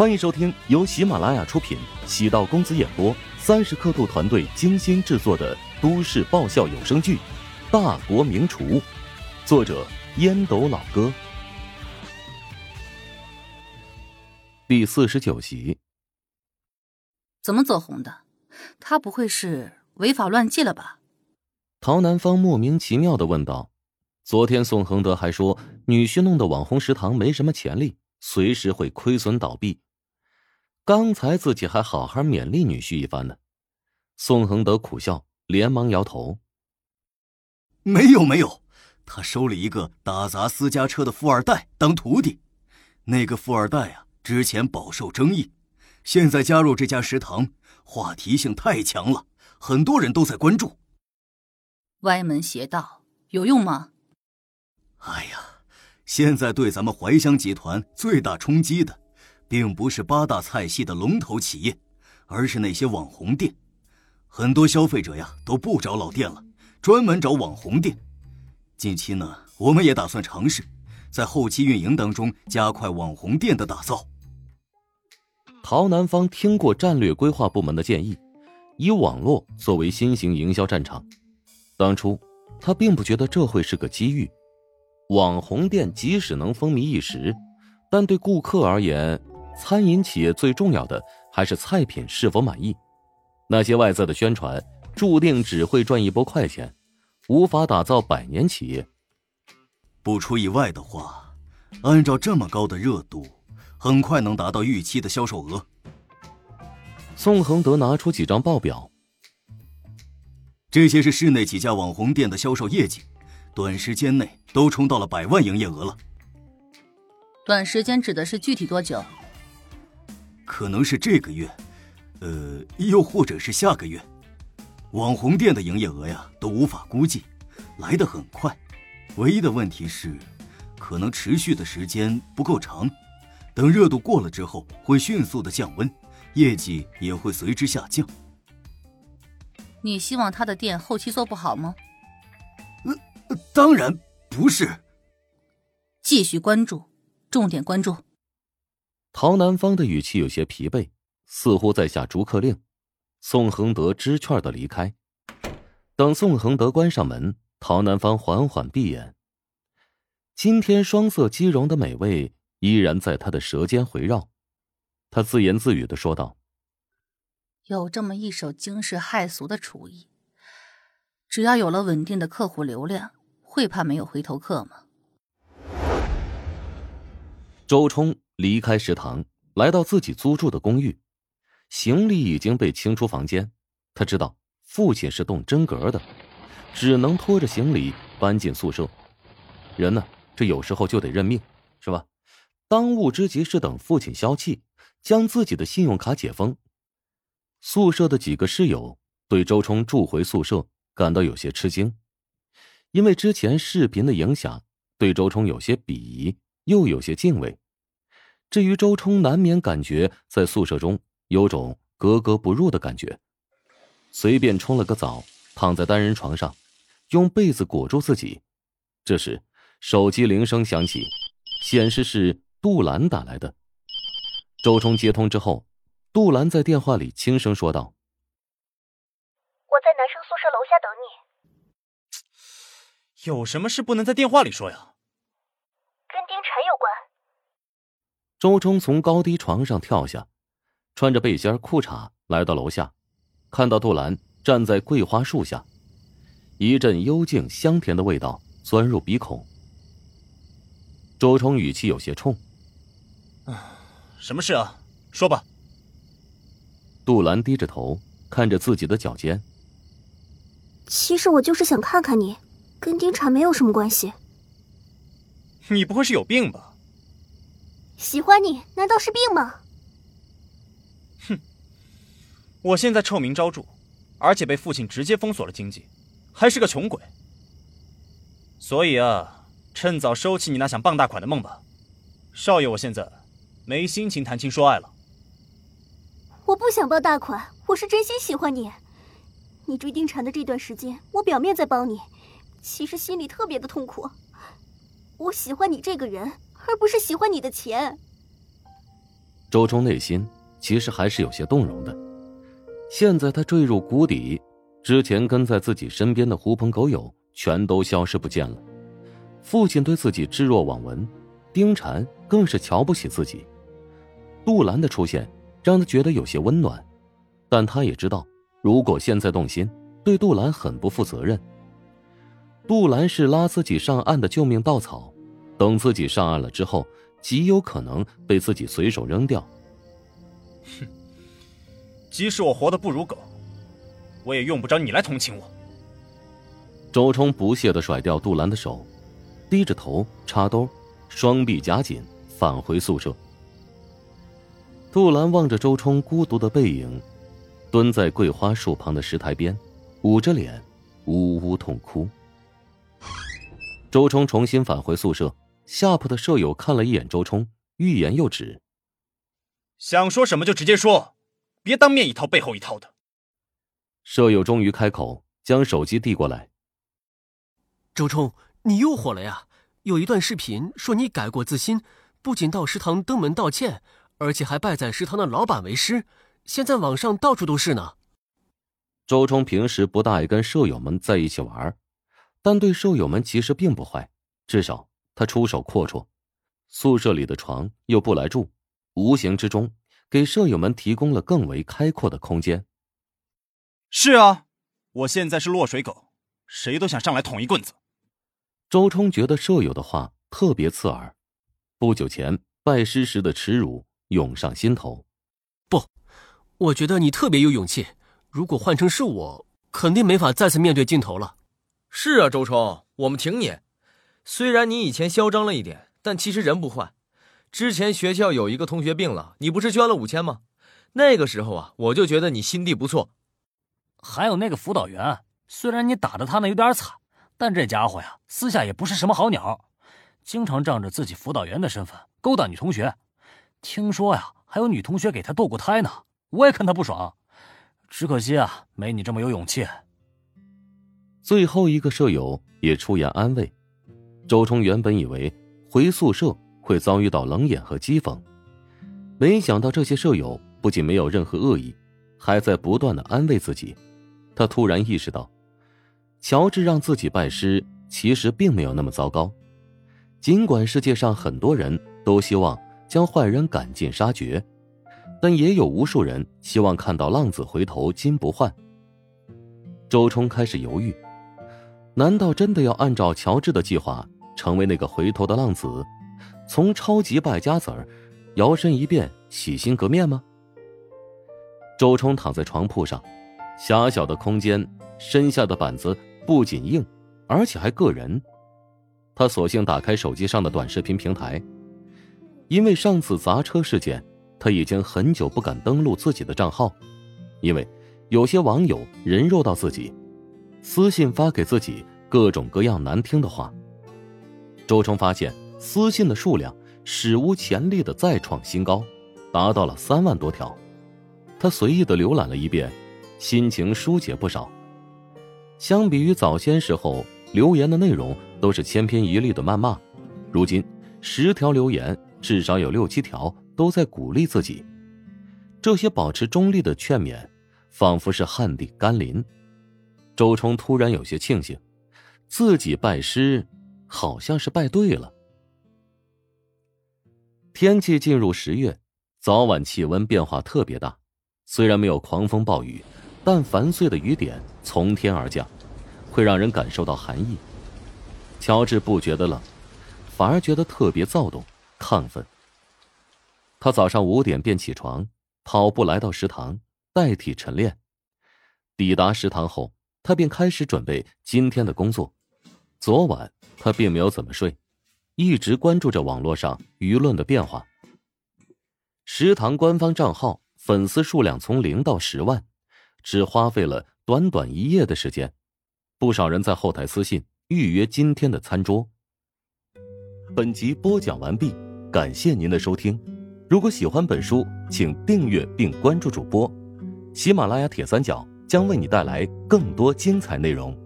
欢迎收听由喜马拉雅出品、喜道公子演播、三十刻度团队精心制作的都市爆笑有声剧《大国名厨》，作者烟斗老哥，第四十九集。怎么走红的？他不会是违法乱纪了吧？陶南方莫名其妙的问道。昨天宋恒德还说，女婿弄的网红食堂没什么潜力。随时会亏损倒闭。刚才自己还好好勉励女婿一番呢，宋恒德苦笑，连忙摇头：“没有没有，他收了一个打砸私家车的富二代当徒弟。那个富二代啊，之前饱受争议，现在加入这家食堂，话题性太强了，很多人都在关注。歪门邪道有用吗？哎呀！”现在对咱们怀香集团最大冲击的，并不是八大菜系的龙头企业，而是那些网红店。很多消费者呀都不找老店了，专门找网红店。近期呢，我们也打算尝试，在后期运营当中加快网红店的打造。陶南方听过战略规划部门的建议，以网络作为新型营销战场。当初他并不觉得这会是个机遇。网红店即使能风靡一时，但对顾客而言，餐饮企业最重要的还是菜品是否满意。那些外在的宣传，注定只会赚一波快钱，无法打造百年企业。不出意外的话，按照这么高的热度，很快能达到预期的销售额。宋恒德拿出几张报表，这些是市内几家网红店的销售业绩。短时间内都冲到了百万营业额了。短时间指的是具体多久？可能是这个月，呃，又或者是下个月。网红店的营业额呀，都无法估计，来得很快。唯一的问题是，可能持续的时间不够长。等热度过了之后，会迅速的降温，业绩也会随之下降。你希望他的店后期做不好吗？呃当然不是。继续关注，重点关注。陶南方的语气有些疲惫，似乎在下逐客令。宋恒德知趣的离开。等宋恒德关上门，陶南方缓缓闭眼。今天双色鸡茸的美味依然在他的舌尖回绕。他自言自语的说道：“有这么一手惊世骇俗的厨艺，只要有了稳定的客户流量。”会怕没有回头客吗？周冲离开食堂，来到自己租住的公寓，行李已经被清出房间。他知道父亲是动真格的，只能拖着行李搬进宿舍。人呢，这有时候就得认命，是吧？当务之急是等父亲消气，将自己的信用卡解封。宿舍的几个室友对周冲住回宿舍感到有些吃惊。因为之前视频的影响，对周冲有些鄙夷，又有些敬畏。至于周冲，难免感觉在宿舍中有种格格不入的感觉。随便冲了个澡，躺在单人床上，用被子裹住自己。这时，手机铃声响起，显示是杜兰打来的。周冲接通之后，杜兰在电话里轻声说道：“我在男生宿舍楼下等你。”有什么事不能在电话里说呀？跟丁晨有关。周冲从高低床上跳下，穿着背心裤衩来到楼下，看到杜兰站在桂花树下，一阵幽静香甜的味道钻入鼻孔。周冲语气有些冲：“啊，什么事啊？说吧。”杜兰低着头看着自己的脚尖。其实我就是想看看你。跟丁婵没有什么关系。你不会是有病吧？喜欢你难道是病吗？哼！我现在臭名昭著，而且被父亲直接封锁了经济，还是个穷鬼。所以啊，趁早收起你那想傍大款的梦吧，少爷，我现在没心情谈情说爱了。我不想傍大款，我是真心喜欢你。你追丁婵的这段时间，我表面在帮你。其实心里特别的痛苦，我喜欢你这个人，而不是喜欢你的钱。周冲内心其实还是有些动容的。现在他坠入谷底，之前跟在自己身边的狐朋狗友全都消失不见了。父亲对自己置若罔闻，丁禅更是瞧不起自己。杜兰的出现让他觉得有些温暖，但他也知道，如果现在动心，对杜兰很不负责任。杜兰是拉自己上岸的救命稻草，等自己上岸了之后，极有可能被自己随手扔掉。哼，即使我活得不如狗，我也用不着你来同情我。周冲不屑的甩掉杜兰的手。低着头插兜，双臂夹紧，返回宿舍。杜兰望着周冲孤独的背影，蹲在桂花树旁的石台边，捂着脸，呜呜痛哭。周冲重新返回宿舍，下铺的舍友看了一眼周冲，欲言又止。想说什么就直接说，别当面一套背后一套的。舍友终于开口，将手机递过来。周冲。你又火了呀！有一段视频说你改过自新，不仅到食堂登门道歉，而且还拜在食堂的老板为师。现在网上到处都是呢。周冲平时不大爱跟舍友们在一起玩，但对舍友们其实并不坏，至少他出手阔绰。宿舍里的床又不来住，无形之中给舍友们提供了更为开阔的空间。是啊，我现在是落水狗，谁都想上来捅一棍子。周冲觉得舍友的话特别刺耳，不久前拜师时的耻辱涌上心头。不，我觉得你特别有勇气。如果换成是我，肯定没法再次面对镜头了。是啊，周冲，我们挺你。虽然你以前嚣张了一点，但其实人不坏。之前学校有一个同学病了，你不是捐了五千吗？那个时候啊，我就觉得你心地不错。还有那个辅导员，虽然你打的他那有点惨。但这家伙呀，私下也不是什么好鸟，经常仗着自己辅导员的身份勾搭女同学。听说呀，还有女同学给他堕过胎呢。我也看他不爽，只可惜啊，没你这么有勇气。最后一个舍友也出言安慰。周冲原本以为回宿舍会遭遇到冷眼和讥讽，没想到这些舍友不仅没有任何恶意，还在不断的安慰自己。他突然意识到。乔治让自己拜师，其实并没有那么糟糕。尽管世界上很多人都希望将坏人赶尽杀绝，但也有无数人希望看到浪子回头金不换。周冲开始犹豫：难道真的要按照乔治的计划，成为那个回头的浪子，从超级败家子儿摇身一变洗心革面吗？周冲躺在床铺上，狭小的空间，身下的板子。不仅硬，而且还硌人。他索性打开手机上的短视频平台，因为上次砸车事件，他已经很久不敢登录自己的账号，因为有些网友人肉到自己，私信发给自己各种各样难听的话。周冲发现私信的数量史无前例的再创新高，达到了三万多条。他随意的浏览了一遍，心情疏解不少。相比于早先时候留言的内容都是千篇一律的谩骂，如今十条留言至少有六七条都在鼓励自己。这些保持中立的劝勉，仿佛是旱地甘霖。周冲突然有些庆幸，自己拜师好像是拜对了。天气进入十月，早晚气温变化特别大，虽然没有狂风暴雨。但繁碎的雨点从天而降，会让人感受到寒意。乔治不觉得冷，反而觉得特别躁动、亢奋。他早上五点便起床，跑步来到食堂，代替晨练。抵达食堂后，他便开始准备今天的工作。昨晚他并没有怎么睡，一直关注着网络上舆论的变化。食堂官方账号粉丝数量从零到十万。只花费了短短一夜的时间，不少人在后台私信预约今天的餐桌。本集播讲完毕，感谢您的收听。如果喜欢本书，请订阅并关注主播。喜马拉雅铁三角将为你带来更多精彩内容。